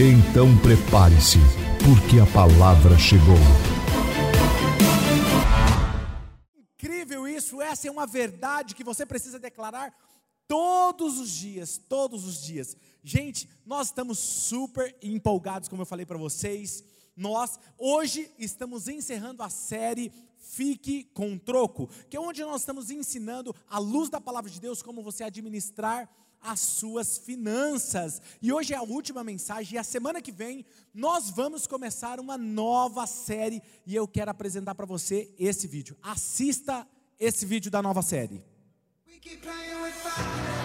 Então prepare-se, porque a palavra chegou. Incrível isso, essa é uma verdade que você precisa declarar todos os dias, todos os dias. Gente, nós estamos super empolgados, como eu falei para vocês. Nós hoje estamos encerrando a série Fique com Troco, que é onde nós estamos ensinando à luz da palavra de Deus como você administrar as suas finanças. E hoje é a última mensagem, e a semana que vem nós vamos começar uma nova série, e eu quero apresentar para você esse vídeo. Assista esse vídeo da nova série. É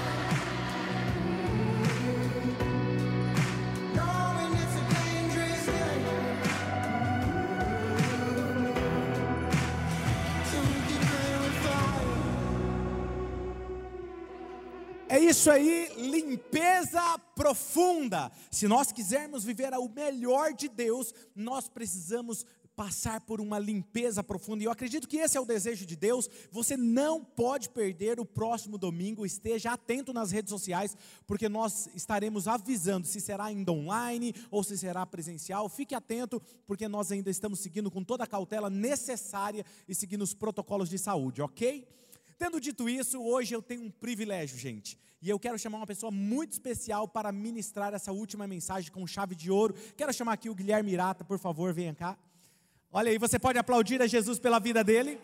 isso aí, limpeza profunda. Se nós quisermos viver o melhor de Deus, nós precisamos passar por uma limpeza profunda. E eu acredito que esse é o desejo de Deus. Você não pode perder o próximo domingo. Esteja atento nas redes sociais, porque nós estaremos avisando se será ainda online ou se será presencial. Fique atento, porque nós ainda estamos seguindo com toda a cautela necessária e seguindo os protocolos de saúde, ok? Tendo dito isso, hoje eu tenho um privilégio, gente. E eu quero chamar uma pessoa muito especial para ministrar essa última mensagem com chave de ouro. Quero chamar aqui o Guilherme Irata, por favor, venha cá. Olha aí, você pode aplaudir a Jesus pela vida dele?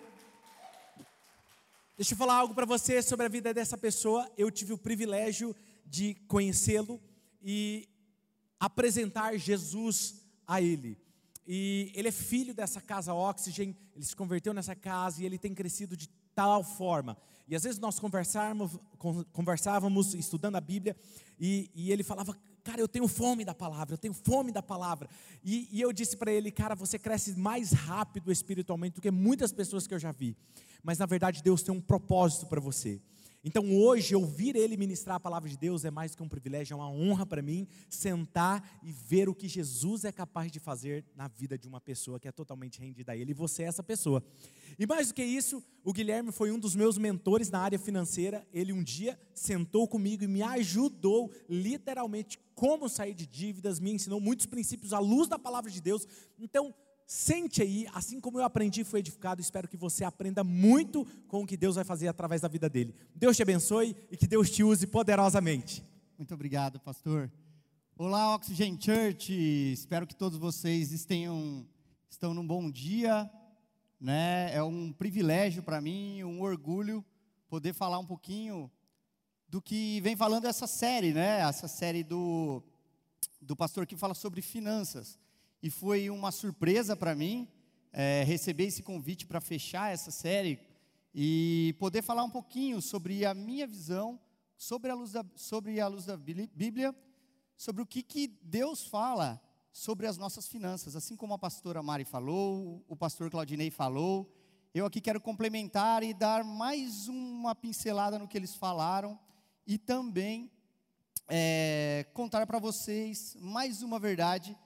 Deixa eu falar algo para você sobre a vida dessa pessoa. Eu tive o privilégio de conhecê-lo e apresentar Jesus a ele. E ele é filho dessa casa Oxygen, ele se converteu nessa casa e ele tem crescido de tal forma. E às vezes nós conversávamos, conversávamos estudando a Bíblia, e, e ele falava, cara, eu tenho fome da palavra, eu tenho fome da palavra. E, e eu disse para ele, cara, você cresce mais rápido espiritualmente do que muitas pessoas que eu já vi. Mas na verdade Deus tem um propósito para você. Então hoje ouvir ele ministrar a palavra de Deus é mais que um privilégio, é uma honra para mim sentar e ver o que Jesus é capaz de fazer na vida de uma pessoa que é totalmente rendida a ele, e você é essa pessoa. E mais do que isso, o Guilherme foi um dos meus mentores na área financeira. Ele um dia sentou comigo e me ajudou literalmente como sair de dívidas, me ensinou muitos princípios à luz da palavra de Deus. Então, Sente aí, assim como eu aprendi e fui edificado, espero que você aprenda muito com o que Deus vai fazer através da vida dele. Deus te abençoe e que Deus te use poderosamente. Muito obrigado, pastor. Olá, Oxygen Church. Espero que todos vocês estejam estão num bom dia, né? É um privilégio para mim, um orgulho poder falar um pouquinho do que vem falando essa série, né? Essa série do do pastor que fala sobre finanças e foi uma surpresa para mim é, receber esse convite para fechar essa série e poder falar um pouquinho sobre a minha visão, sobre a luz da, sobre a luz da Bíblia, sobre o que, que Deus fala sobre as nossas finanças, assim como a pastora Mari falou, o pastor Claudinei falou, eu aqui quero complementar e dar mais uma pincelada no que eles falaram e também é, contar para vocês mais uma verdade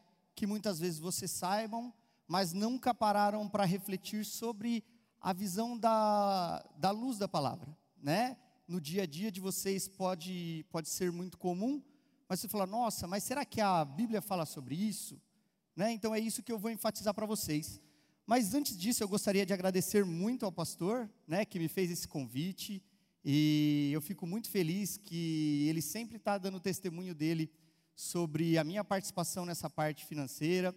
que muitas vezes vocês saibam, mas nunca pararam para refletir sobre a visão da, da luz da palavra, né? No dia a dia de vocês pode, pode ser muito comum, mas você fala, nossa, mas será que a Bíblia fala sobre isso? Né? Então é isso que eu vou enfatizar para vocês. Mas antes disso, eu gostaria de agradecer muito ao pastor, né, que me fez esse convite, e eu fico muito feliz que ele sempre está dando testemunho dele sobre a minha participação nessa parte financeira.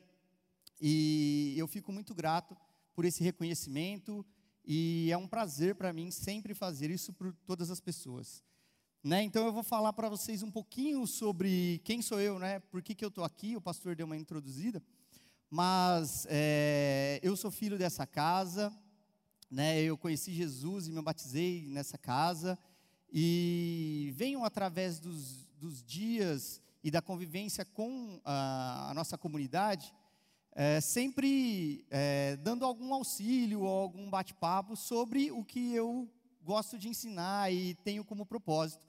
E eu fico muito grato por esse reconhecimento e é um prazer para mim sempre fazer isso por todas as pessoas. Né? Então eu vou falar para vocês um pouquinho sobre quem sou eu, né? Por que, que eu estou aqui? O pastor deu uma introduzida, mas é, eu sou filho dessa casa, né? Eu conheci Jesus e me batizei nessa casa e venho através dos, dos dias e da convivência com a, a nossa comunidade, é, sempre é, dando algum auxílio ou algum bate-papo sobre o que eu gosto de ensinar e tenho como propósito,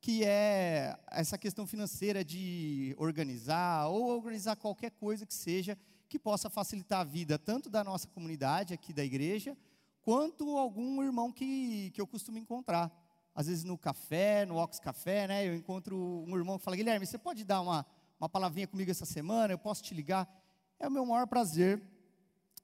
que é essa questão financeira de organizar ou organizar qualquer coisa que seja que possa facilitar a vida tanto da nossa comunidade aqui da igreja, quanto algum irmão que, que eu costumo encontrar às vezes no café, no Ox Café, né? Eu encontro um irmão que fala, Guilherme, você pode dar uma, uma palavrinha comigo essa semana? Eu posso te ligar? É o meu maior prazer.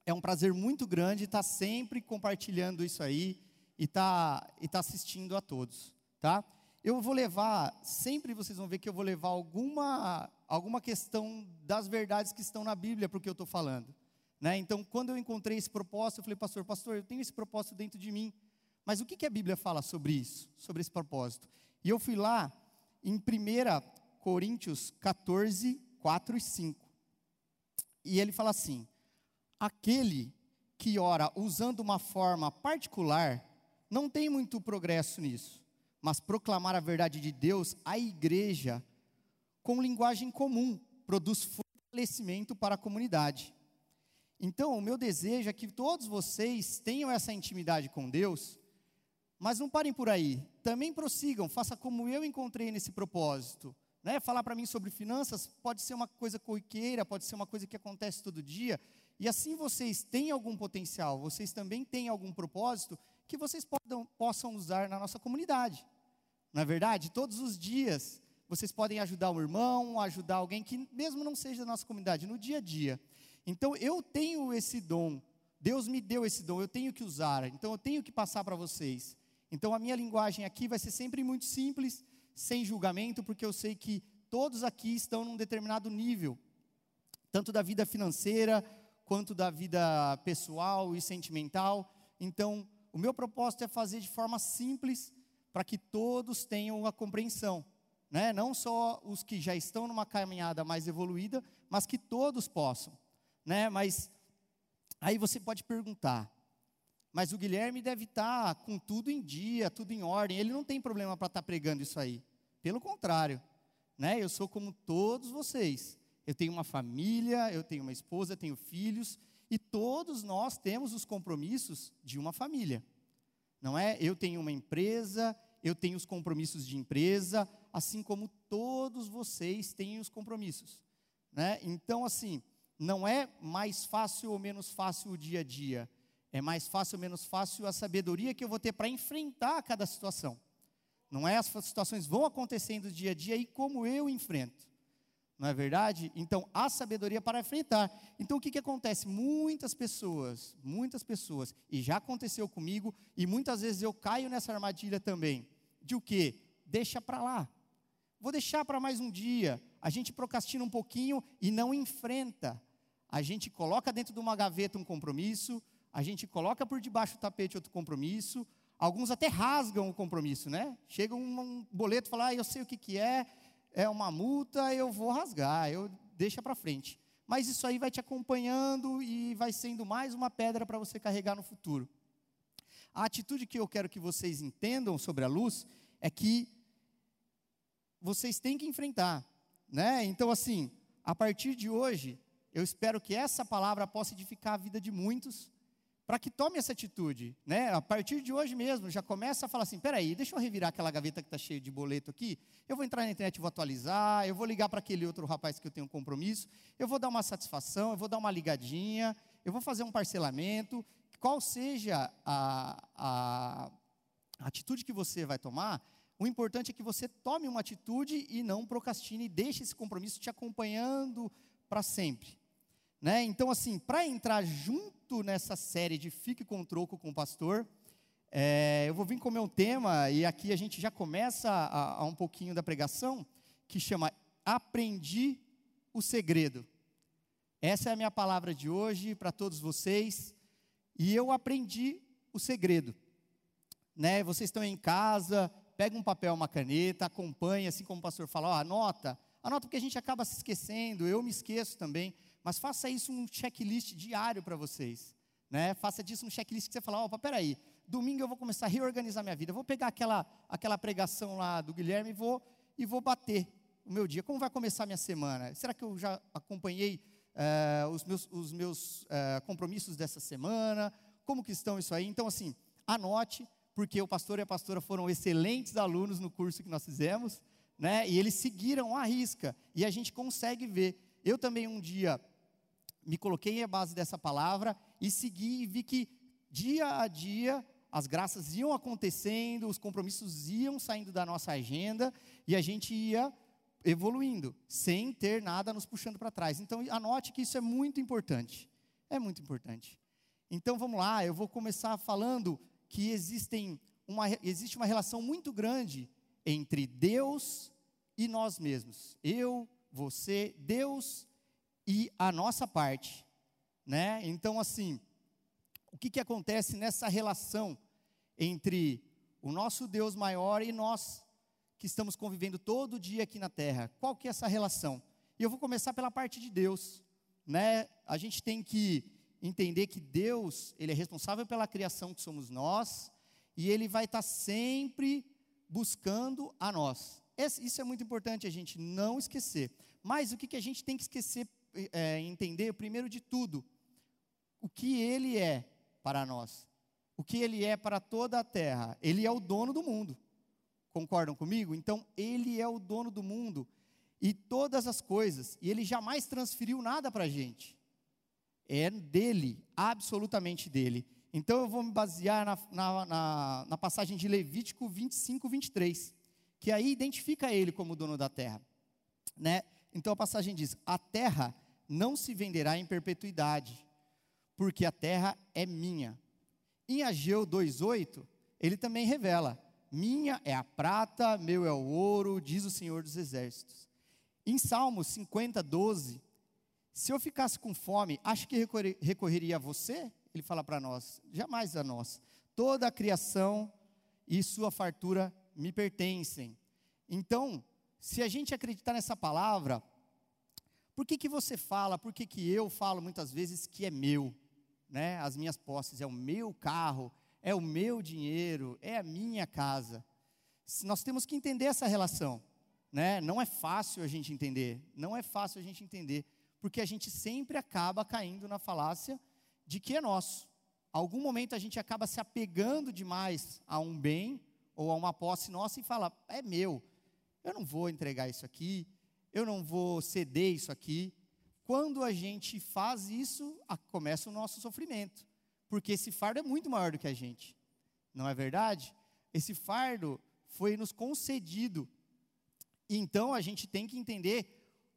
É um prazer muito grande estar sempre compartilhando isso aí e estar tá, e tá assistindo a todos, tá? Eu vou levar, sempre vocês vão ver que eu vou levar alguma, alguma questão das verdades que estão na Bíblia para o que eu estou falando. Né? Então, quando eu encontrei esse propósito, eu falei, pastor, pastor, eu tenho esse propósito dentro de mim. Mas o que, a Bíblia fala sobre isso, sobre esse propósito? E eu fui lá em 1 Coríntios 14, 4 e 5. E ele fala assim: aquele que ora usando uma forma particular, não tem muito progresso nisso, mas proclamar a verdade de Deus à igreja com linguagem comum produz fortalecimento para a comunidade. Então, o meu desejo é que todos vocês tenham essa intimidade com Deus mas não parem por aí. Também prossigam, faça como eu encontrei nesse propósito. Né? Falar para mim sobre finanças pode ser uma coisa corriqueira, pode ser uma coisa que acontece todo dia. E assim vocês têm algum potencial, vocês também têm algum propósito que vocês podam, possam usar na nossa comunidade. Na é verdade, todos os dias vocês podem ajudar um irmão, ajudar alguém que mesmo não seja da nossa comunidade, no dia a dia. Então eu tenho esse dom, Deus me deu esse dom, eu tenho que usar, então eu tenho que passar para vocês. Então a minha linguagem aqui vai ser sempre muito simples, sem julgamento, porque eu sei que todos aqui estão num determinado nível, tanto da vida financeira quanto da vida pessoal e sentimental. Então, o meu propósito é fazer de forma simples para que todos tenham a compreensão, né? Não só os que já estão numa caminhada mais evoluída, mas que todos possam, né? Mas aí você pode perguntar: mas o Guilherme deve estar com tudo em dia, tudo em ordem. Ele não tem problema para estar pregando isso aí. Pelo contrário, né? Eu sou como todos vocês. Eu tenho uma família, eu tenho uma esposa, tenho filhos, e todos nós temos os compromissos de uma família. Não é? Eu tenho uma empresa, eu tenho os compromissos de empresa, assim como todos vocês têm os compromissos, né? Então assim, não é mais fácil ou menos fácil o dia a dia é mais fácil ou menos fácil a sabedoria que eu vou ter para enfrentar cada situação. Não é as situações vão acontecendo dia a dia e como eu enfrento. Não é verdade? Então, a sabedoria para enfrentar. Então, o que, que acontece? Muitas pessoas, muitas pessoas, e já aconteceu comigo, e muitas vezes eu caio nessa armadilha também, de o quê? Deixa para lá. Vou deixar para mais um dia. A gente procrastina um pouquinho e não enfrenta. A gente coloca dentro de uma gaveta um compromisso, a gente coloca por debaixo do tapete outro compromisso, alguns até rasgam o compromisso, né? Chega um, boleto e fala, ah, eu sei o que, que é, é uma multa, eu vou rasgar, eu deixa para frente. Mas isso aí vai te acompanhando e vai sendo mais uma pedra para você carregar no futuro. A atitude que eu quero que vocês entendam sobre a luz é que vocês têm que enfrentar, né? Então assim, a partir de hoje, eu espero que essa palavra possa edificar a vida de muitos para que tome essa atitude, né? A partir de hoje mesmo, já começa a falar assim: peraí, deixa eu revirar aquela gaveta que está cheia de boleto aqui. Eu vou entrar na internet, vou atualizar, eu vou ligar para aquele outro rapaz que eu tenho um compromisso, eu vou dar uma satisfação, eu vou dar uma ligadinha, eu vou fazer um parcelamento. Qual seja a, a, a atitude que você vai tomar, o importante é que você tome uma atitude e não procrastine, e deixe esse compromisso te acompanhando para sempre. Né? Então, assim, para entrar junto nessa série de Fique com Troco com o Pastor, é, eu vou vir com o meu tema, e aqui a gente já começa a, a um pouquinho da pregação, que chama Aprendi o Segredo. Essa é a minha palavra de hoje para todos vocês, e eu aprendi o segredo. Né? Vocês estão em casa, pega um papel, uma caneta, acompanha, assim como o pastor fala, anota, anota porque a gente acaba se esquecendo, eu me esqueço também, mas faça isso um checklist diário para vocês. Né? Faça disso um checklist que você fala, opa, peraí, domingo eu vou começar a reorganizar minha vida. Vou pegar aquela, aquela pregação lá do Guilherme e vou, e vou bater. o meu dia? Como vai começar a minha semana? Será que eu já acompanhei uh, os meus, os meus uh, compromissos dessa semana? Como que estão isso aí? Então, assim, anote, porque o pastor e a pastora foram excelentes alunos no curso que nós fizemos, né? E eles seguiram a risca, e a gente consegue ver. Eu também um dia me coloquei à base dessa palavra e segui e vi que dia a dia as graças iam acontecendo, os compromissos iam saindo da nossa agenda e a gente ia evoluindo, sem ter nada nos puxando para trás. Então, anote que isso é muito importante. É muito importante. Então, vamos lá, eu vou começar falando que existem uma, existe uma relação muito grande entre Deus e nós mesmos. Eu, você, Deus e a nossa parte, né? Então, assim, o que, que acontece nessa relação entre o nosso Deus maior e nós que estamos convivendo todo dia aqui na Terra? Qual que é essa relação? E eu vou começar pela parte de Deus, né? A gente tem que entender que Deus, ele é responsável pela criação que somos nós, e ele vai estar sempre buscando a nós. Esse, isso é muito importante a gente não esquecer. Mas o que, que a gente tem que esquecer, é, entender, primeiro de tudo, o que ele é para nós, o que ele é para toda a terra. Ele é o dono do mundo. Concordam comigo? Então, ele é o dono do mundo e todas as coisas, e ele jamais transferiu nada para a gente. É dele, absolutamente dele. Então eu vou me basear na, na, na, na passagem de Levítico 25, 23, que aí identifica ele como dono da terra. Né? Então a passagem diz: A terra não se venderá em perpetuidade, porque a terra é minha. Em Ageu 2,8, ele também revela: Minha é a prata, meu é o ouro, diz o Senhor dos Exércitos. Em Salmos 50, 12, se eu ficasse com fome, acho que recorreria a você? Ele fala para nós, jamais a nós. Toda a criação e sua fartura me pertencem. Então, se a gente acreditar nessa palavra, por que, que você fala, por que, que eu falo muitas vezes que é meu? Né? As minhas posses, é o meu carro, é o meu dinheiro, é a minha casa. Nós temos que entender essa relação. Né? Não é fácil a gente entender, não é fácil a gente entender, porque a gente sempre acaba caindo na falácia de que é nosso. Algum momento a gente acaba se apegando demais a um bem ou a uma posse nossa e fala: é meu, eu não vou entregar isso aqui, eu não vou ceder isso aqui. Quando a gente faz isso, começa o nosso sofrimento, porque esse fardo é muito maior do que a gente, não é verdade? Esse fardo foi nos concedido. Então a gente tem que entender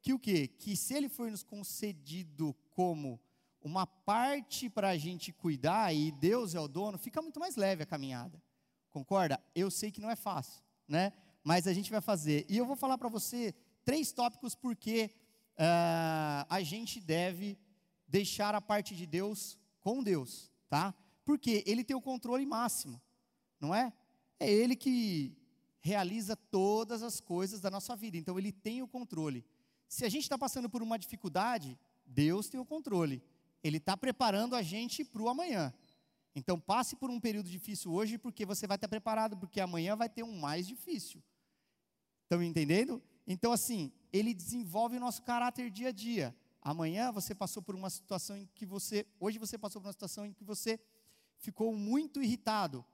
que o quê? Que se ele foi nos concedido como uma parte para a gente cuidar e Deus é o dono, fica muito mais leve a caminhada. Concorda? Eu sei que não é fácil, né? Mas a gente vai fazer. E eu vou falar para você três tópicos porque uh, a gente deve deixar a parte de Deus com Deus, tá? Porque Ele tem o controle máximo, não é? É Ele que realiza todas as coisas da nossa vida, então Ele tem o controle. Se a gente está passando por uma dificuldade, Deus tem o controle. Ele está preparando a gente para o amanhã. Então passe por um período difícil hoje, porque você vai estar preparado, porque amanhã vai ter um mais difícil. Estão entendendo? Então, assim, ele desenvolve o nosso caráter dia a dia. Amanhã você passou por uma situação em que você. Hoje você passou por uma situação em que você ficou muito irritado.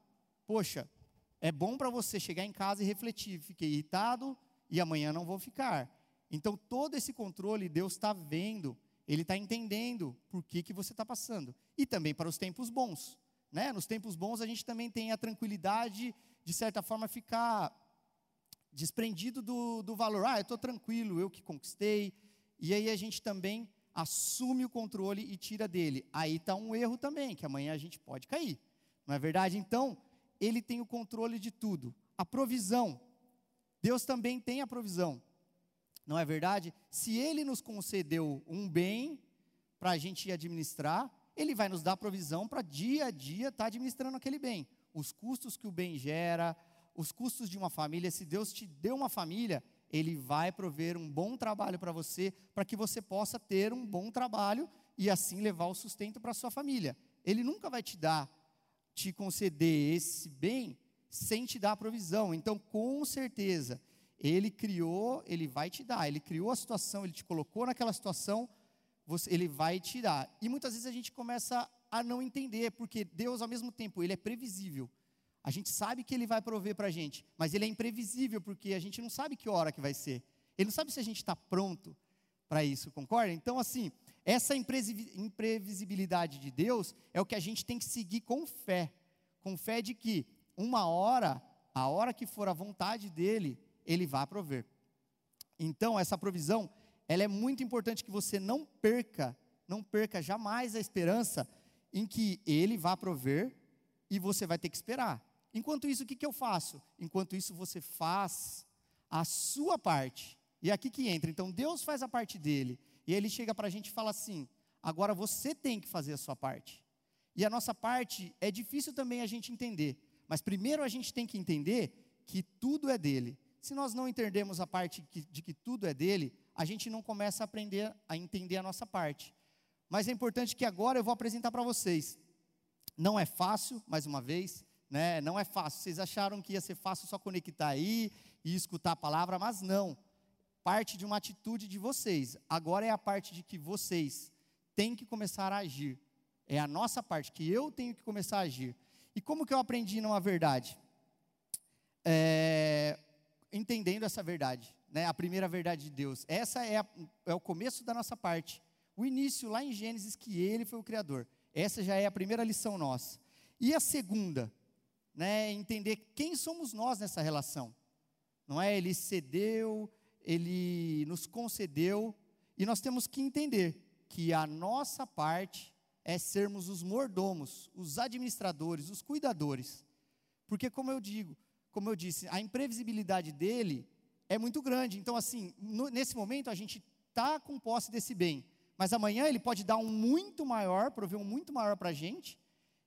Poxa, é bom para você chegar em casa e refletir. Fiquei irritado e amanhã não vou ficar. Então, todo esse controle Deus está vendo ele está entendendo por que, que você está passando. E também para os tempos bons. Né? Nos tempos bons a gente também tem a tranquilidade, de certa forma, ficar desprendido do, do valor. Ah, eu estou tranquilo, eu que conquistei. E aí a gente também assume o controle e tira dele. Aí está um erro também, que amanhã a gente pode cair. Não é verdade? Então, ele tem o controle de tudo. A provisão. Deus também tem a provisão. Não é verdade? Se Ele nos concedeu um bem para a gente administrar, Ele vai nos dar provisão para dia a dia estar tá administrando aquele bem. Os custos que o bem gera, os custos de uma família. Se Deus te deu uma família, Ele vai prover um bom trabalho para você, para que você possa ter um bom trabalho e assim levar o sustento para sua família. Ele nunca vai te dar, te conceder esse bem sem te dar a provisão. Então, com certeza, Ele criou, ele vai te dar. Ele criou a situação, ele te colocou naquela situação, você, ele vai te dar. E muitas vezes a gente começa a não entender, porque Deus, ao mesmo tempo, ele é previsível. A gente sabe que ele vai prover para a gente, mas ele é imprevisível, porque a gente não sabe que hora que vai ser. Ele não sabe se a gente está pronto para isso, concorda? Então, assim, essa imprevisibilidade de Deus é o que a gente tem que seguir com fé. Com fé de que uma hora, a hora que for a vontade dele, ele vai prover. Então, essa provisão, ela é muito importante que você não perca, não perca jamais a esperança em que ele vai prover e você vai ter que esperar. Enquanto isso, o que, que eu faço? Enquanto isso, você faz a sua parte. E é aqui que entra. Então, Deus faz a parte dele. E ele chega para a gente e fala assim: agora você tem que fazer a sua parte. E a nossa parte é difícil também a gente entender. Mas primeiro a gente tem que entender que tudo é dele. Se nós não entendermos a parte de que tudo é dele, a gente não começa a aprender a entender a nossa parte. Mas é importante que agora eu vou apresentar para vocês. Não é fácil, mais uma vez, né? Não é fácil. Vocês acharam que ia ser fácil só conectar aí e escutar a palavra, mas não. Parte de uma atitude de vocês. Agora é a parte de que vocês têm que começar a agir. É a nossa parte que eu tenho que começar a agir. E como que eu aprendi numa verdade? É, entendendo essa verdade, né? A primeira verdade de Deus. Essa é, a, é o começo da nossa parte o início lá em Gênesis que ele foi o criador. Essa já é a primeira lição nossa. E a segunda, né, entender quem somos nós nessa relação. Não é ele cedeu, ele nos concedeu e nós temos que entender que a nossa parte é sermos os mordomos, os administradores, os cuidadores. Porque como eu digo, como eu disse, a imprevisibilidade dele é muito grande. Então assim, no, nesse momento a gente está com posse desse bem, mas amanhã ele pode dar um muito maior, prover um muito maior para a gente,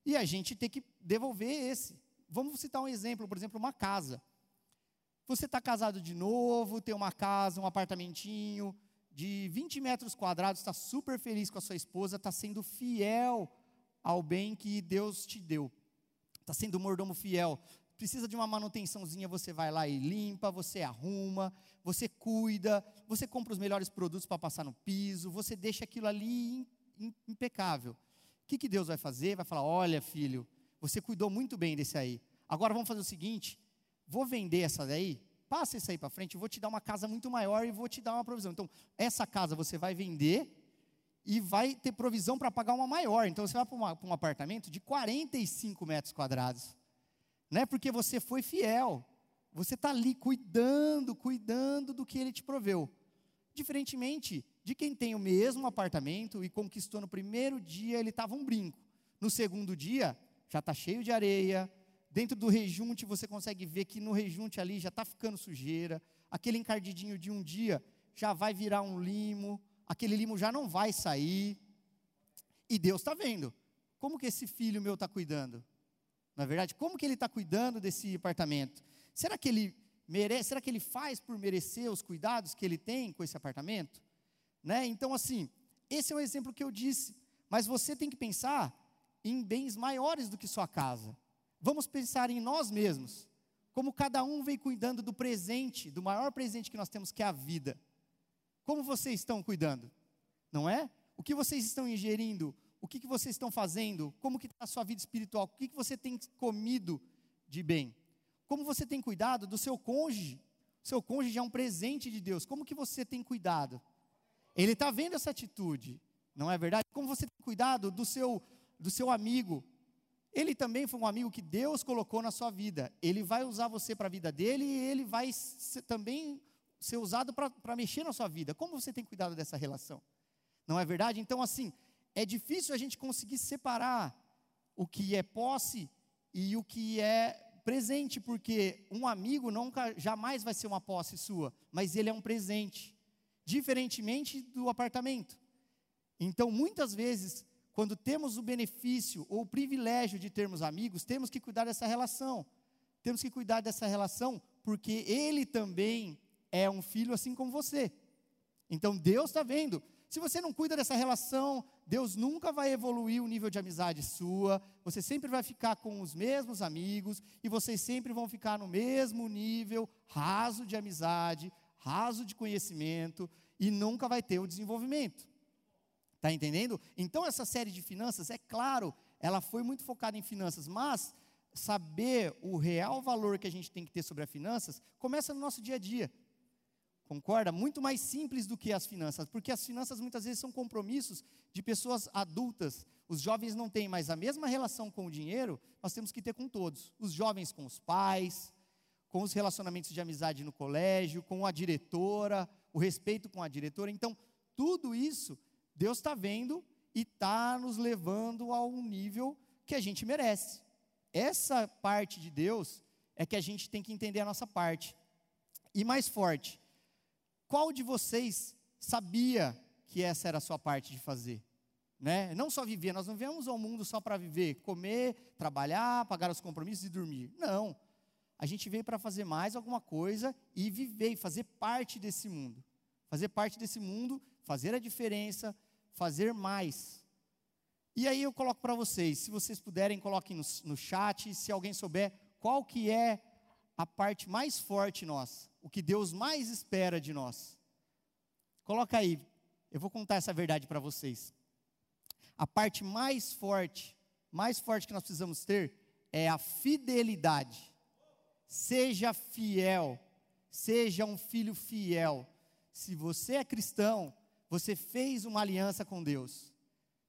e a gente tem que devolver esse. Vamos citar um exemplo, por exemplo, uma casa. Você está casado de novo, tem uma casa, um apartamentinho de 20 metros quadrados, está super feliz com a sua esposa, está sendo fiel ao bem que Deus te deu. Está sendo um mordomo fiel, precisa de uma manutençãozinha, você vai lá e limpa, você arruma, você cuida, você compra os melhores produtos para passar no piso, você deixa aquilo ali impecável. O que, que Deus vai fazer? Vai falar: olha, filho, você cuidou muito bem desse aí. Agora vamos fazer o seguinte: vou vender essa daí, passa isso aí para frente, vou te dar uma casa muito maior e vou te dar uma provisão. Então, essa casa você vai vender e vai ter provisão para pagar uma maior. Então, você vai para um apartamento de 45 metros quadrados não é porque você foi fiel. Você está ali cuidando, cuidando do que ele te proveu. Diferentemente de quem tem o mesmo apartamento e conquistou no primeiro dia, ele estava um brinco. No segundo dia, já está cheio de areia. Dentro do rejunte, você consegue ver que no rejunte ali já está ficando sujeira. Aquele encardidinho de um dia já vai virar um limo. Aquele limo já não vai sair. E Deus está vendo. Como que esse filho meu está cuidando? Na é verdade, como que ele está cuidando desse apartamento? Será que ele merece? Será que ele faz por merecer os cuidados que ele tem com esse apartamento? Né? Então, assim, esse é o exemplo que eu disse. Mas você tem que pensar em bens maiores do que sua casa. Vamos pensar em nós mesmos. Como cada um vem cuidando do presente, do maior presente que nós temos, que é a vida. Como vocês estão cuidando? Não é? O que vocês estão ingerindo? o que, que vocês estão fazendo, como que está a sua vida espiritual, o que, que você tem comido de bem, como você tem cuidado do seu cônjuge, seu cônjuge é um presente de Deus, como que você tem cuidado? Ele está vendo essa atitude, não é verdade? Como você tem cuidado do seu, do seu amigo, ele também foi um amigo que Deus colocou na sua vida. Ele vai usar você para a vida dele e ele vai ser, também ser usado para mexer na sua vida. Como você tem cuidado dessa relação? Não é verdade? Então, assim, é difícil a gente conseguir separar o que é posse e o que é presente, porque um amigo nunca jamais vai ser uma posse sua, mas ele é um presente, diferentemente do apartamento. Então, muitas vezes, quando temos o benefício ou o privilégio de termos amigos, temos que cuidar dessa relação. Temos que cuidar dessa relação, porque ele também é um filho assim como você. Então, Deus está vendo Se você não cuida dessa relação, Deus nunca vai evoluir o nível de amizade sua, você sempre vai ficar com os mesmos amigos e vocês sempre vão ficar no mesmo nível raso de amizade, raso de conhecimento e nunca vai ter o desenvolvimento. Está entendendo? Então, essa série de finanças, é claro, ela foi muito focada em finanças, mas saber o real valor que a gente tem que ter sobre as finanças começa no nosso dia a dia. Concorda? Muito mais simples do que as finanças, porque as finanças muitas vezes são compromissos de pessoas adultas. Os jovens não têm mais a mesma relação com o dinheiro, nós temos que ter com todos. Os jovens com os pais, com os relacionamentos de amizade no colégio, com a diretora, o respeito com a diretora. Então, tudo isso Deus está vendo e está nos levando a um nível que a gente merece. Essa parte de Deus é que a gente tem que entender a nossa parte. E mais forte, qual de vocês sabia que essa era a sua parte de fazer? Né? Não só viver, nós não viemos ao mundo só para viver, comer, trabalhar, pagar os compromissos e dormir. Não. A gente veio para fazer mais alguma coisa e viver fazer parte desse mundo. Fazer parte desse mundo, fazer a diferença, fazer mais. E aí eu coloco para vocês, se vocês puderem, coloquem no, no chat, se alguém souber qual que é a parte mais forte nossa o que Deus mais espera de nós. Coloca aí, eu vou contar essa verdade para vocês. A parte mais forte, mais forte que nós precisamos ter é a fidelidade. Seja fiel, seja um filho fiel. Se você é cristão, você fez uma aliança com Deus.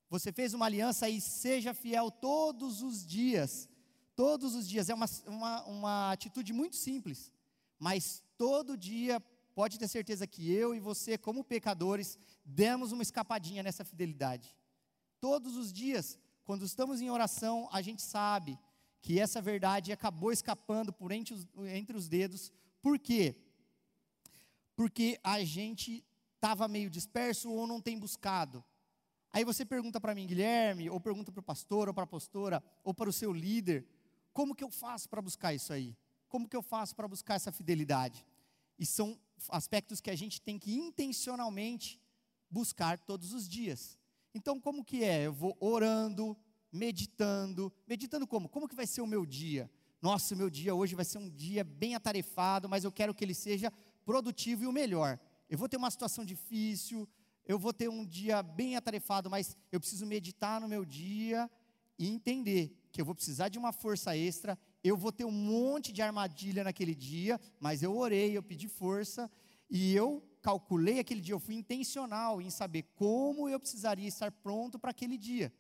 Você fez uma aliança e seja fiel todos os dias. Todos os dias. É uma, uma, uma atitude muito simples, mas todo dia, pode ter certeza que eu e você, como pecadores, demos uma escapadinha nessa fidelidade. Todos os dias, quando estamos em oração, a gente sabe que essa verdade acabou escapando por entre os, entre os dedos. Por quê? Porque a gente estava meio disperso ou não tem buscado. Aí você pergunta para mim, Guilherme, ou pergunta para o pastor, ou para a pastora, ou para o seu líder, como que eu faço para buscar isso aí? Como que eu faço para buscar essa fidelidade? E são aspectos que a gente tem que intencionalmente buscar todos os dias. Então, como que é? Eu vou orando, meditando. Meditando como? Como que vai ser o meu dia? Nossa, o meu dia hoje vai ser um dia bem atarefado, mas eu quero que ele seja produtivo e o melhor. Eu vou ter uma situação difícil, eu vou ter um dia bem atarefado, mas eu preciso meditar no meu dia e entender que eu vou precisar de uma força extra eu vou ter um monte de armadilha naquele dia, mas eu orei, eu pedi força e eu calculei aquele dia, eu fui intencional em saber como eu precisaria estar pronto para aquele dia.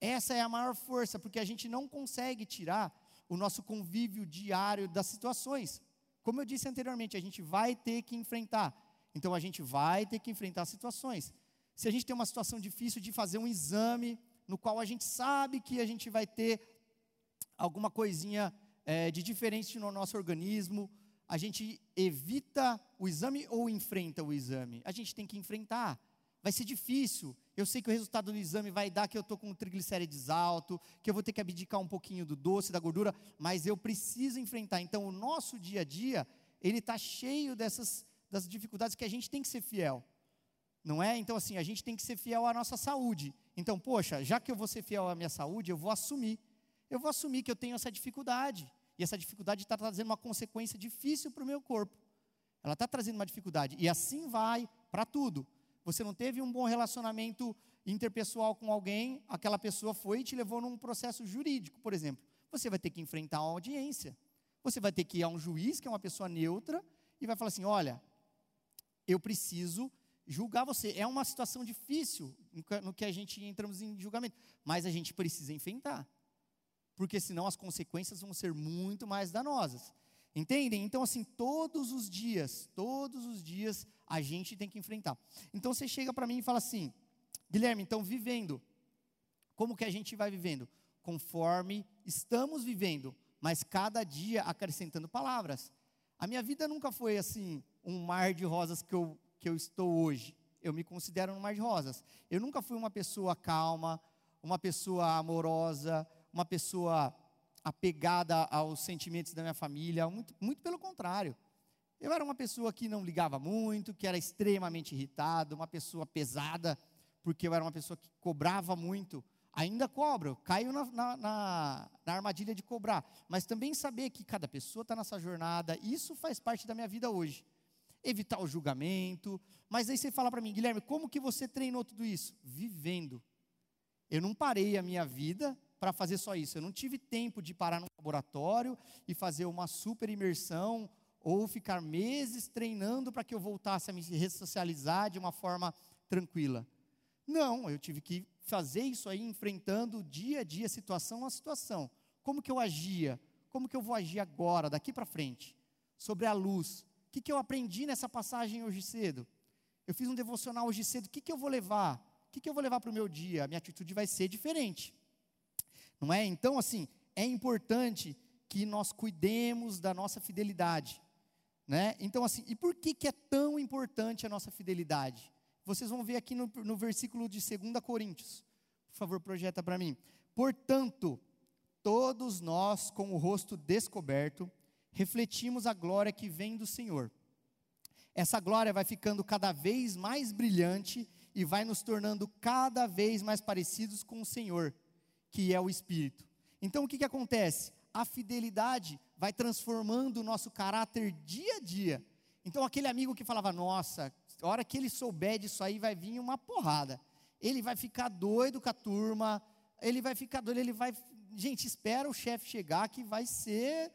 Essa é a maior força, porque a gente não consegue tirar o nosso convívio diário das situações. Como eu disse anteriormente, a gente vai ter que enfrentar. Então a gente vai ter que enfrentar situações. Se a gente tem uma situação difícil de fazer um exame, no qual a gente sabe que a gente vai ter alguma coisinha é, de diferente no nosso organismo, a gente evita o exame ou enfrenta o exame? A gente tem que enfrentar. Vai ser difícil. Eu sei que o resultado do exame vai dar que eu estou com triglicérides alto, que eu vou ter que abdicar um pouquinho do doce, da gordura, mas eu preciso enfrentar. Então, o nosso dia a dia, ele está cheio dessas das dificuldades que a gente tem que ser fiel. Não é? Então, assim, a gente tem que ser fiel à nossa saúde. Então, poxa, já que eu vou ser fiel à minha saúde, eu vou assumir eu vou assumir que eu tenho essa dificuldade. E essa dificuldade está trazendo uma consequência difícil para o meu corpo. Ela está trazendo uma dificuldade. E assim vai para tudo. Você não teve um bom relacionamento interpessoal com alguém, aquela pessoa foi e te levou num processo jurídico, por exemplo. Você vai ter que enfrentar uma audiência. Você vai ter que ir a um juiz, que é uma pessoa neutra, e vai falar assim: olha, eu preciso julgar você. É uma situação difícil no que a gente entramos em julgamento, mas a gente precisa enfrentar porque senão as consequências vão ser muito mais danosas. Entendem? Então, assim, todos os dias, todos os dias a gente tem que enfrentar. Então você chega para mim e fala assim, Guilherme, então vivendo, como que a gente vai vivendo? Conforme estamos vivendo, mas cada dia acrescentando palavras. A minha vida nunca foi assim, um mar de rosas que eu, que eu estou hoje. Eu me considero um mar de rosas. Eu nunca fui uma pessoa calma, uma pessoa amorosa, uma pessoa apegada aos sentimentos da minha família, muito, muito pelo contrário. Eu era uma pessoa que não ligava muito, que era extremamente irritado, uma pessoa pesada, porque eu era uma pessoa que cobrava muito. Ainda cobro, caio na, na, na, na armadilha de cobrar. Mas também saber que cada pessoa está nessa jornada, isso faz parte da minha vida hoje. Evitar o julgamento. Mas aí você fala para mim, Guilherme, como que você treinou tudo isso? Vivendo. Eu não parei a minha vida para fazer só isso. Eu não tive tempo de parar no laboratório e fazer uma super imersão ou ficar meses treinando para que eu voltasse a me ressocializar de uma forma tranquila. Não, eu tive que fazer isso aí enfrentando dia a dia, situação a situação. Como que eu agia? Como que eu vou agir agora, daqui para frente? Sobre a luz. O que, que eu aprendi nessa passagem hoje cedo? Eu fiz um devocional hoje cedo. O que, que eu vou levar? O que, que eu vou levar para o meu dia? A minha atitude vai ser diferente. Não é? Então, assim, é importante que nós cuidemos da nossa fidelidade. Né? Então, assim, e por que, que é tão importante a nossa fidelidade? Vocês vão ver aqui no, no versículo de 2 Coríntios. Por favor, projeta para mim. Portanto, todos nós, com o rosto descoberto, refletimos a glória que vem do Senhor. Essa glória vai ficando cada vez mais brilhante e vai nos tornando cada vez mais parecidos com o Senhor, que é o Espírito. Então, o que, que acontece? a fidelidade vai transformando o nosso caráter dia a dia. Então, aquele amigo que falava, nossa, a hora que ele souber disso aí, vai vir uma porrada. Ele vai ficar doido com a turma, ele vai ficar doido, ele vai. Gente, espera o chefe chegar que vai ser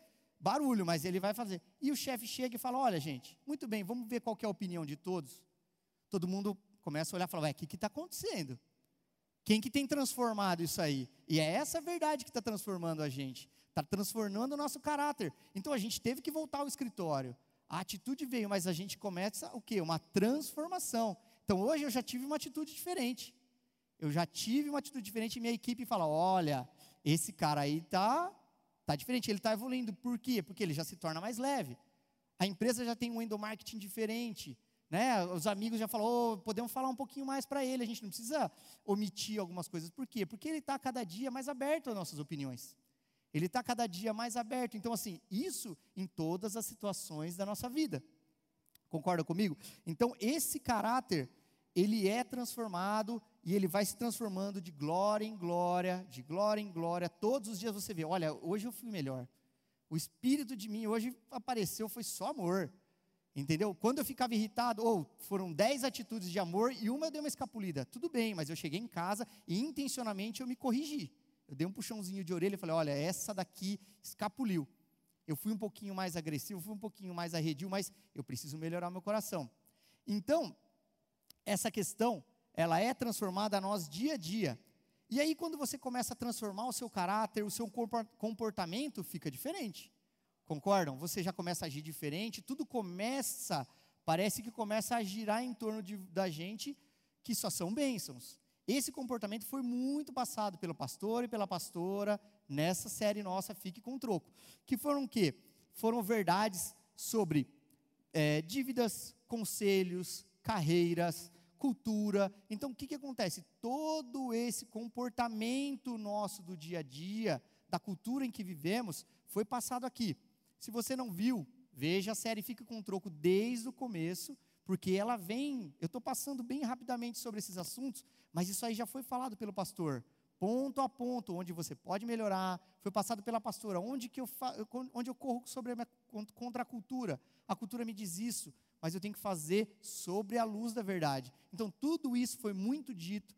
barulho, mas ele vai fazer. E o chefe chega e fala: Olha, gente, muito bem, vamos ver qual é a opinião de todos. Todo mundo começa a olhar e fala: Ué, o que está acontecendo? Quem que tem transformado isso aí? E é essa verdade que está transformando a gente está transformando o nosso caráter. Então a gente teve que voltar ao escritório. A atitude veio, mas a gente começa o quê? Uma transformação. Então hoje eu já tive uma atitude diferente. Eu já tive uma atitude diferente e minha equipe fala: olha, esse cara aí tá, tá diferente, ele está evoluindo. Por quê? Porque ele já se torna mais leve. A empresa já tem um endomarketing diferente. Né? Os amigos já falaram, oh, podemos falar um pouquinho mais para ele, a gente não precisa omitir algumas coisas. Por quê? Porque ele está cada dia mais aberto às nossas opiniões. Ele está cada dia mais aberto. Então, assim, isso em todas as situações da nossa vida. Concorda comigo? Então, esse caráter, ele é transformado e ele vai se transformando de glória em glória, de glória em glória. Todos os dias você vê, olha, hoje eu fui melhor. O espírito de mim hoje apareceu, foi só amor. Entendeu? Quando eu ficava irritado, ou foram dez atitudes de amor e uma eu dei uma escapulida. Tudo bem, mas eu cheguei em casa e intencionalmente eu me corrigi. Eu dei um puxãozinho de orelha e falei: olha, essa daqui escapuliu. Eu fui um pouquinho mais agressivo, fui um pouquinho mais arredio, mas eu preciso melhorar meu coração. Então, essa questão, ela é transformada a nós dia a dia. E aí, quando você começa a transformar o seu caráter, o seu comportamento fica diferente. Concordam? Você já começa a agir diferente, tudo começa, parece que começa a girar em torno de, da gente, que só são bênçãos. Esse comportamento foi muito passado pelo pastor e pela pastora nessa série nossa Fique com Troco. Que foram o quê? Foram verdades sobre é, dívidas, conselhos, carreiras, cultura. Então, o que, que acontece? Todo esse comportamento nosso do dia a dia, da cultura em que vivemos, foi passado aqui. Se você não viu, veja a série Fique com o Troco desde o começo, porque ela vem. Eu estou passando bem rapidamente sobre esses assuntos, mas isso aí já foi falado pelo pastor, ponto a ponto, onde você pode melhorar. Foi passado pela pastora, onde, que eu, onde eu corro sobre a minha, contra a cultura. A cultura me diz isso, mas eu tenho que fazer sobre a luz da verdade. Então, tudo isso foi muito dito.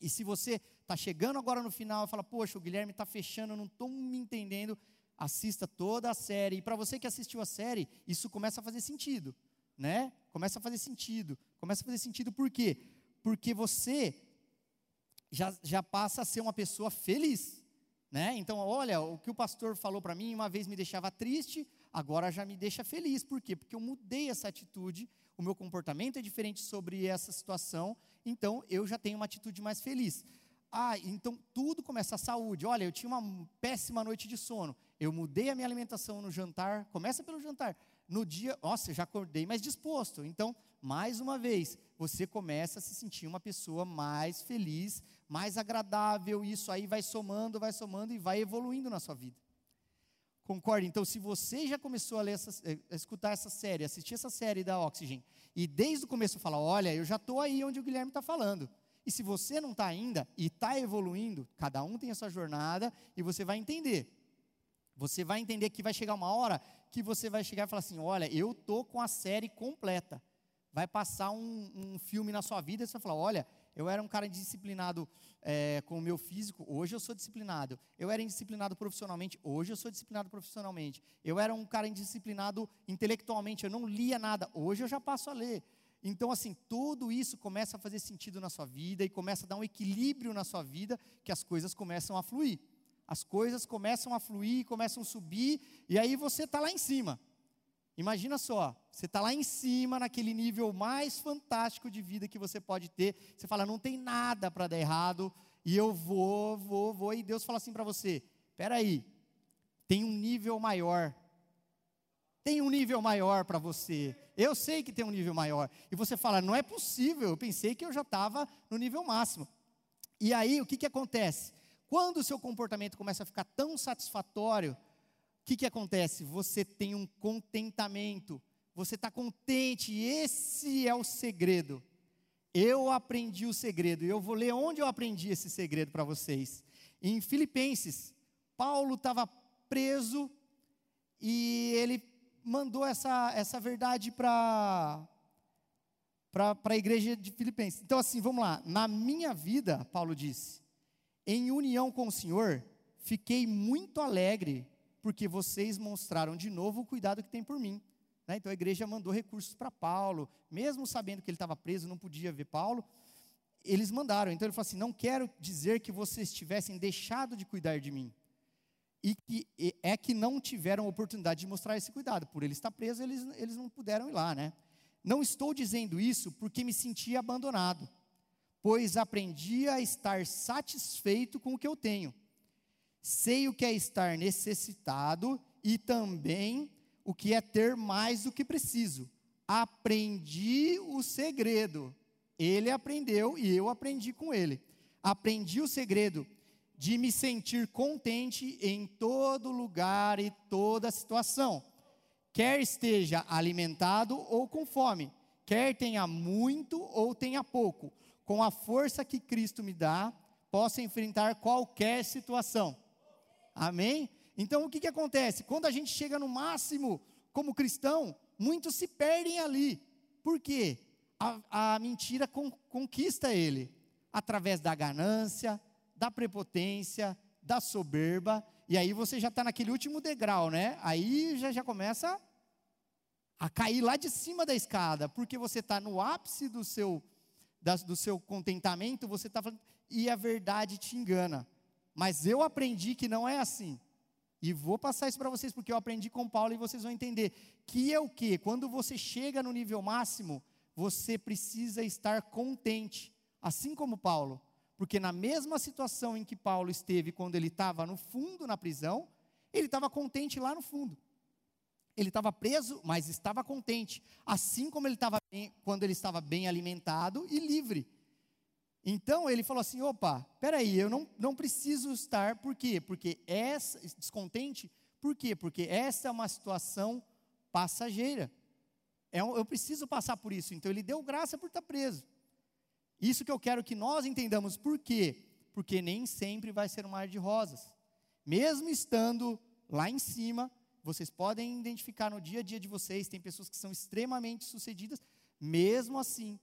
E se você está chegando agora no final e fala, poxa, o Guilherme está fechando, eu não estou me entendendo, assista toda a série. E para você que assistiu a série, isso começa a fazer sentido, né? Começa a fazer sentido. Começa a fazer sentido por quê? porque você já, já passa a ser uma pessoa feliz. Né? Então, olha, o que o pastor falou para mim uma vez me deixava triste, agora já me deixa feliz. Por quê? Porque eu mudei essa atitude, o meu comportamento é diferente sobre essa situação, então eu já tenho uma atitude mais feliz. Ah, então tudo começa a saúde. Olha, eu tinha uma péssima noite de sono. Eu mudei a minha alimentação no jantar. Começa pelo jantar. No dia, nossa, já acordei mais disposto. Então, mais uma vez, você começa a se sentir uma pessoa mais feliz, mais agradável, isso aí vai somando, vai somando e vai evoluindo na sua vida. Concorda? Então, se você já começou a, ler essa, eh, a escutar essa série, assistir essa série da Oxygen, e desde o começo fala, olha, eu já estou aí onde o Guilherme está falando. E se você não está ainda e está evoluindo, cada um tem a sua jornada e você vai entender. Você vai entender que vai chegar uma hora que você vai chegar e falar assim: olha, eu estou com a série completa. Vai passar um, um filme na sua vida e você vai falar: olha, eu era um cara indisciplinado é, com o meu físico, hoje eu sou disciplinado. Eu era indisciplinado profissionalmente, hoje eu sou disciplinado profissionalmente. Eu era um cara indisciplinado intelectualmente, eu não lia nada, hoje eu já passo a ler. Então, assim, tudo isso começa a fazer sentido na sua vida e começa a dar um equilíbrio na sua vida, que as coisas começam a fluir. As coisas começam a fluir, começam a subir, e aí você está lá em cima. Imagina só, você está lá em cima, naquele nível mais fantástico de vida que você pode ter. Você fala, não tem nada para dar errado, e eu vou, vou, vou. E Deus fala assim para você: peraí, tem um nível maior. Tem um nível maior para você. Eu sei que tem um nível maior. E você fala, não é possível, eu pensei que eu já estava no nível máximo. E aí, o que, que acontece? Quando o seu comportamento começa a ficar tão satisfatório, que, que acontece? Você tem um contentamento, você está contente, e esse é o segredo. Eu aprendi o segredo, e eu vou ler onde eu aprendi esse segredo para vocês. Em Filipenses, Paulo estava preso e ele mandou essa, essa verdade para para a igreja de Filipenses. Então, assim, vamos lá. Na minha vida, Paulo disse, em união com o Senhor, fiquei muito alegre porque vocês mostraram de novo o cuidado que tem por mim. Né? Então a igreja mandou recursos para Paulo, mesmo sabendo que ele estava preso, não podia ver Paulo, eles mandaram. Então ele falou assim: não quero dizer que vocês tivessem deixado de cuidar de mim. E que é que não tiveram oportunidade de mostrar esse cuidado. Por ele estar preso, eles, eles não puderam ir lá, né? Não estou dizendo isso porque me sentia abandonado, pois aprendi a estar satisfeito com o que eu tenho sei o que é estar necessitado e também o que é ter mais do que preciso. Aprendi o segredo. Ele aprendeu e eu aprendi com ele. Aprendi o segredo de me sentir contente em todo lugar e toda situação. Quer esteja alimentado ou com fome, quer tenha muito ou tenha pouco, com a força que Cristo me dá, posso enfrentar qualquer situação. Amém? Então o que, que acontece? Quando a gente chega no máximo como cristão, muitos se perdem ali. Por quê? A, a mentira con, conquista ele através da ganância, da prepotência, da soberba, e aí você já está naquele último degrau, né? Aí já, já começa a cair lá de cima da escada, porque você está no ápice do seu, do seu contentamento, você está falando, e a verdade te engana. Mas eu aprendi que não é assim. E vou passar isso para vocês porque eu aprendi com Paulo e vocês vão entender que é o que quando você chega no nível máximo, você precisa estar contente, assim como Paulo, porque na mesma situação em que Paulo esteve quando ele estava no fundo na prisão, ele estava contente lá no fundo. Ele estava preso, mas estava contente, assim como ele estava quando ele estava bem alimentado e livre. Então ele falou assim: opa, peraí, eu não, não preciso estar, por quê? Porque essa, descontente, por quê? Porque essa é uma situação passageira. É, eu preciso passar por isso. Então ele deu graça por estar preso. Isso que eu quero que nós entendamos, por quê? Porque nem sempre vai ser um mar de rosas. Mesmo estando lá em cima, vocês podem identificar no dia a dia de vocês, tem pessoas que são extremamente sucedidas, mesmo assim,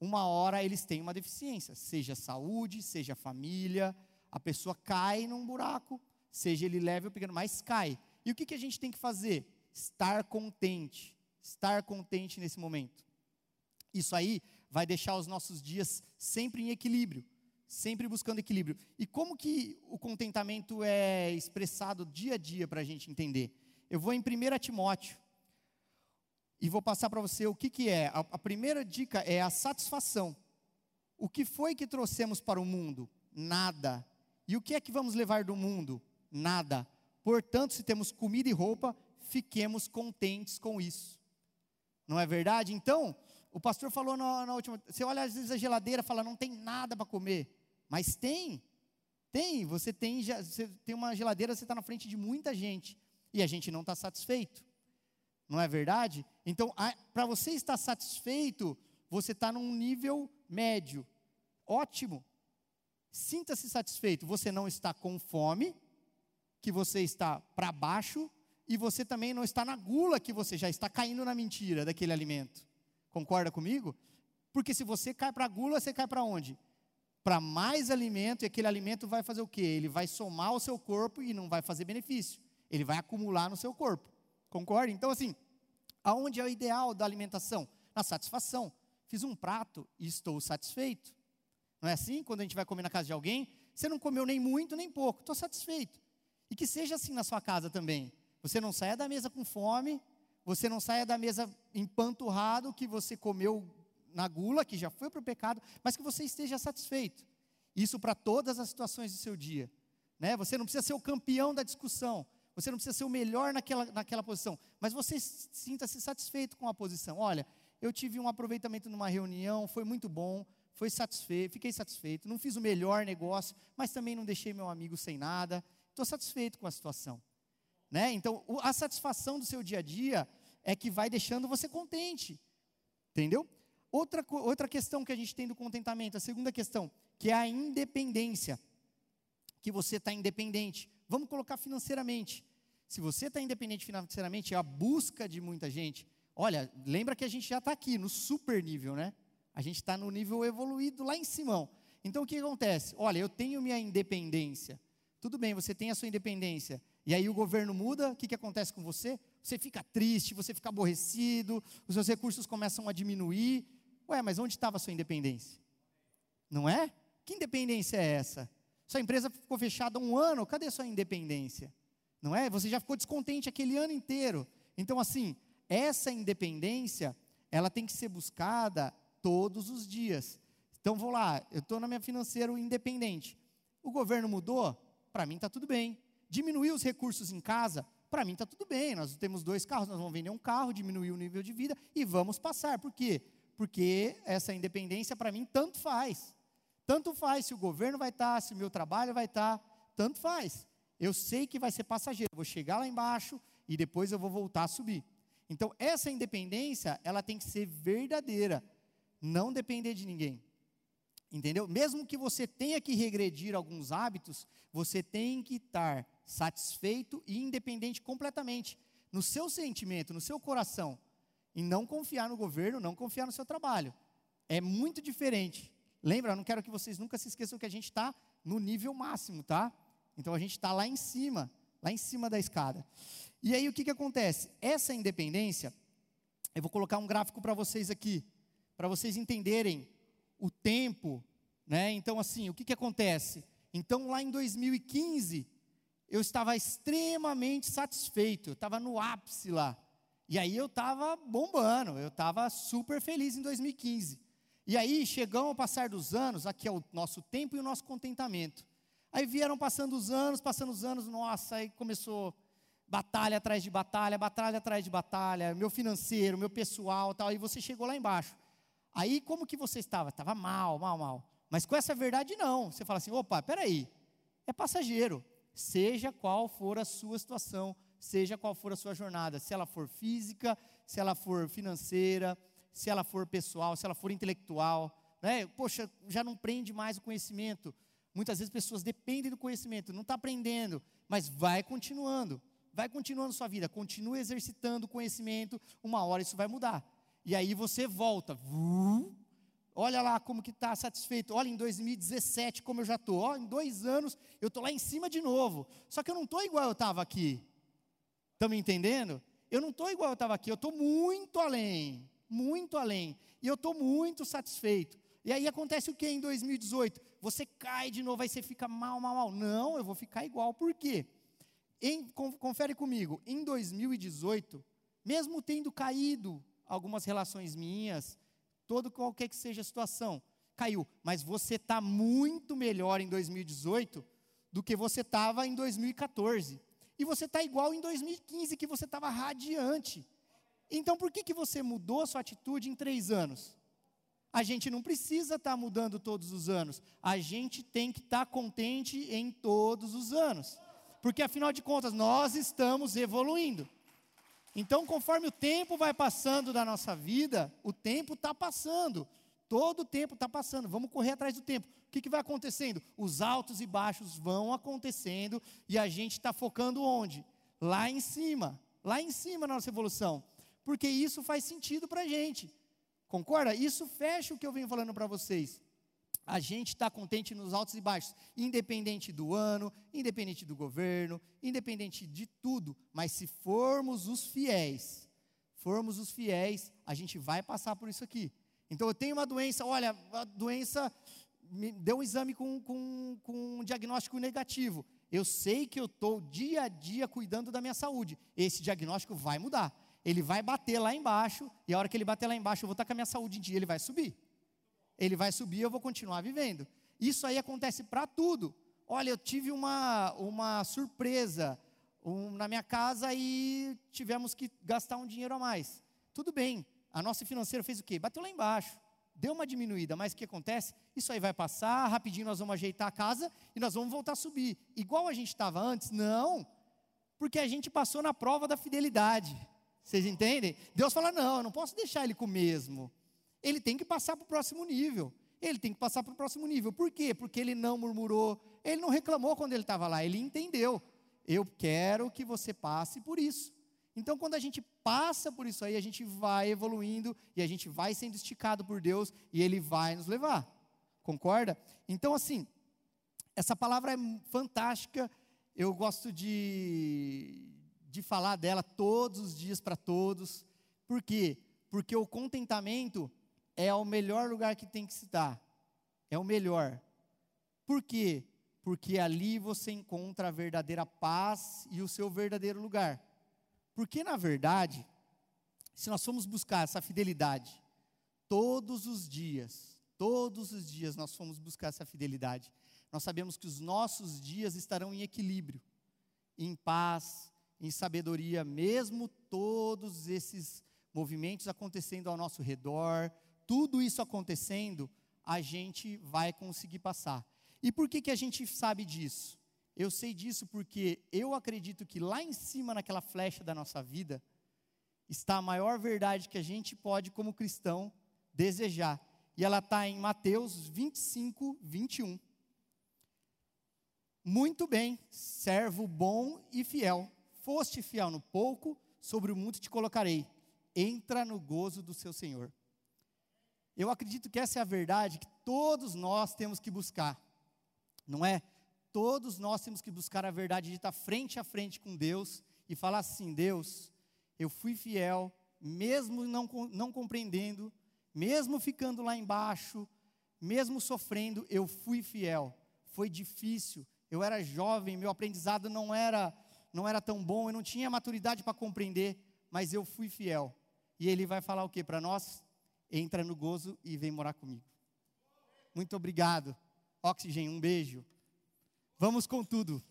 uma hora eles têm uma deficiência, seja saúde, seja família, a pessoa cai num buraco, seja ele leve ou pequeno, mas cai. E o que, que a gente tem que fazer? Estar contente, estar contente nesse momento. Isso aí vai deixar os nossos dias sempre em equilíbrio, sempre buscando equilíbrio. E como que o contentamento é expressado dia a dia para a gente entender? Eu vou em 1 Timóteo, e vou passar para você o que, que é. A, a primeira dica é a satisfação. O que foi que trouxemos para o mundo? Nada. E o que é que vamos levar do mundo? Nada. Portanto, se temos comida e roupa, fiquemos contentes com isso. Não é verdade? Então, o pastor falou na, na última. Você olha às vezes a geladeira e fala, não tem nada para comer. Mas tem. Tem. Você tem, você tem uma geladeira, você está na frente de muita gente. e a gente não está satisfeito. Não é verdade? Então, para você estar satisfeito, você está num nível médio. Ótimo. Sinta-se satisfeito. Você não está com fome, que você está para baixo, e você também não está na gula, que você já está caindo na mentira daquele alimento. Concorda comigo? Porque se você cai para a gula, você cai para onde? Para mais alimento, e aquele alimento vai fazer o quê? Ele vai somar o seu corpo e não vai fazer benefício. Ele vai acumular no seu corpo. Concorda? Então, assim, aonde é o ideal da alimentação? Na satisfação. Fiz um prato e estou satisfeito. Não é assim? Quando a gente vai comer na casa de alguém, você não comeu nem muito nem pouco, estou satisfeito. E que seja assim na sua casa também. Você não saia da mesa com fome, você não saia da mesa empanturrado que você comeu na gula, que já foi para o pecado, mas que você esteja satisfeito. Isso para todas as situações do seu dia. Né? Você não precisa ser o campeão da discussão, você não precisa ser o melhor naquela, naquela posição, mas você sinta-se satisfeito com a posição. Olha, eu tive um aproveitamento numa reunião, foi muito bom, foi satisfeito, fiquei satisfeito, não fiz o melhor negócio, mas também não deixei meu amigo sem nada, estou satisfeito com a situação. Né? Então, a satisfação do seu dia a dia é que vai deixando você contente. Entendeu? Outra, outra questão que a gente tem do contentamento, a segunda questão, que é a independência. Que você está independente. Vamos colocar financeiramente. Se você está independente financeiramente, é a busca de muita gente. Olha, lembra que a gente já está aqui no super nível, né? A gente está no nível evoluído lá em cima. Então o que acontece? Olha, eu tenho minha independência. Tudo bem, você tem a sua independência. E aí o governo muda, o que, que acontece com você? Você fica triste, você fica aborrecido, os seus recursos começam a diminuir. Ué, mas onde estava a sua independência? Não é? Que independência é essa? Sua empresa ficou fechada um ano, cadê a sua independência? Não é? Você já ficou descontente aquele ano inteiro. Então, assim, essa independência, ela tem que ser buscada todos os dias. Então, vou lá, eu estou na minha financeira independente. O governo mudou? Para mim está tudo bem. Diminuiu os recursos em casa? Para mim está tudo bem. Nós temos dois carros, nós vamos vender um carro, diminuir o nível de vida e vamos passar. Por quê? Porque essa independência para mim tanto faz. Tanto faz se o governo vai estar, tá, se o meu trabalho vai estar, tá, tanto faz. Eu sei que vai ser passageiro. Eu vou chegar lá embaixo e depois eu vou voltar a subir. Então, essa independência, ela tem que ser verdadeira, não depender de ninguém. Entendeu? Mesmo que você tenha que regredir alguns hábitos, você tem que estar satisfeito e independente completamente no seu sentimento, no seu coração, e não confiar no governo, não confiar no seu trabalho. É muito diferente. Lembra, eu não quero que vocês nunca se esqueçam que a gente está no nível máximo, tá? Então a gente está lá em cima, lá em cima da escada. E aí o que, que acontece? Essa independência, eu vou colocar um gráfico para vocês aqui, para vocês entenderem o tempo, né? Então assim, o que, que acontece? Então lá em 2015, eu estava extremamente satisfeito, eu estava no ápice lá. E aí eu estava bombando, eu estava super feliz em 2015. E aí chegamos ao passar dos anos, aqui é o nosso tempo e o nosso contentamento. Aí vieram passando os anos, passando os anos, nossa, aí começou batalha atrás de batalha, batalha atrás de batalha, meu financeiro, meu pessoal, tal, e você chegou lá embaixo. Aí como que você estava? Estava mal, mal, mal. Mas com essa verdade não. Você fala assim, opa, peraí, é passageiro. Seja qual for a sua situação, seja qual for a sua jornada, se ela for física, se ela for financeira, se ela for pessoal, se ela for intelectual, né? Poxa, já não prende mais o conhecimento. Muitas vezes pessoas dependem do conhecimento, não está aprendendo, mas vai continuando, vai continuando sua vida, continua exercitando o conhecimento, uma hora isso vai mudar. E aí você volta, olha lá como que está satisfeito, olha em 2017 como eu já estou, ó, em dois anos eu estou lá em cima de novo, só que eu não estou igual eu estava aqui, estão me entendendo? Eu não estou igual eu estava aqui, eu estou muito além, muito além, e eu estou muito satisfeito. E aí acontece o que em 2018? Você cai de novo, aí você fica mal, mal, mal. Não, eu vou ficar igual. Por quê? Em, confere comigo, em 2018, mesmo tendo caído algumas relações minhas, todo qualquer que seja a situação, caiu. Mas você está muito melhor em 2018 do que você estava em 2014. E você está igual em 2015, que você estava radiante. Então por que, que você mudou sua atitude em três anos? A gente não precisa estar tá mudando todos os anos. A gente tem que estar tá contente em todos os anos. Porque afinal de contas, nós estamos evoluindo. Então, conforme o tempo vai passando da nossa vida, o tempo está passando. Todo o tempo está passando. Vamos correr atrás do tempo. O que, que vai acontecendo? Os altos e baixos vão acontecendo e a gente está focando onde? Lá em cima. Lá em cima na nossa evolução. Porque isso faz sentido para a gente. Concorda? Isso fecha o que eu venho falando para vocês. A gente está contente nos altos e baixos, independente do ano, independente do governo, independente de tudo. Mas se formos os fiéis, formos os fiéis, a gente vai passar por isso aqui. Então eu tenho uma doença, olha, a doença me deu um exame com, com, com um diagnóstico negativo. Eu sei que eu estou dia a dia cuidando da minha saúde. Esse diagnóstico vai mudar. Ele vai bater lá embaixo, e a hora que ele bater lá embaixo, eu vou estar com a minha saúde em dia, ele vai subir ele vai subir, eu vou continuar vivendo. Isso aí acontece para tudo. Olha, eu tive uma, uma surpresa um, na minha casa e tivemos que gastar um dinheiro a mais. Tudo bem, a nossa financeira fez o quê? Bateu lá embaixo, deu uma diminuída, mas o que acontece? Isso aí vai passar, rapidinho nós vamos ajeitar a casa e nós vamos voltar a subir. Igual a gente estava antes? Não, porque a gente passou na prova da fidelidade. Vocês entendem? Deus fala: não, eu não posso deixar ele com o mesmo ele tem que passar para o próximo nível. Ele tem que passar para o próximo nível. Por quê? Porque ele não murmurou, ele não reclamou quando ele estava lá, ele entendeu. Eu quero que você passe por isso. Então, quando a gente passa por isso aí, a gente vai evoluindo e a gente vai sendo esticado por Deus e Ele vai nos levar. Concorda? Então, assim, essa palavra é fantástica. Eu gosto de, de falar dela todos os dias para todos. Por quê? Porque o contentamento é o melhor lugar que tem que estar. É o melhor. Por quê? Porque ali você encontra a verdadeira paz e o seu verdadeiro lugar. Porque, na verdade, se nós formos buscar essa fidelidade, todos os dias, todos os dias nós fomos buscar essa fidelidade, nós sabemos que os nossos dias estarão em equilíbrio, em paz, em sabedoria, mesmo todos esses movimentos acontecendo ao nosso redor, tudo isso acontecendo, a gente vai conseguir passar. E por que, que a gente sabe disso? Eu sei disso porque eu acredito que lá em cima, naquela flecha da nossa vida, está a maior verdade que a gente pode, como cristão, desejar. E ela está em Mateus 25, 21. Muito bem, servo bom e fiel. Foste fiel no pouco, sobre o muito te colocarei. Entra no gozo do seu Senhor. Eu acredito que essa é a verdade que todos nós temos que buscar, não é? Todos nós temos que buscar a verdade de estar frente a frente com Deus e falar assim: Deus, eu fui fiel, mesmo não, não compreendendo, mesmo ficando lá embaixo, mesmo sofrendo, eu fui fiel. Foi difícil, eu era jovem, meu aprendizado não era, não era tão bom, eu não tinha maturidade para compreender, mas eu fui fiel. E ele vai falar o que para nós? entra no gozo e vem morar comigo. Muito obrigado. Oxigênio, um beijo. Vamos com tudo.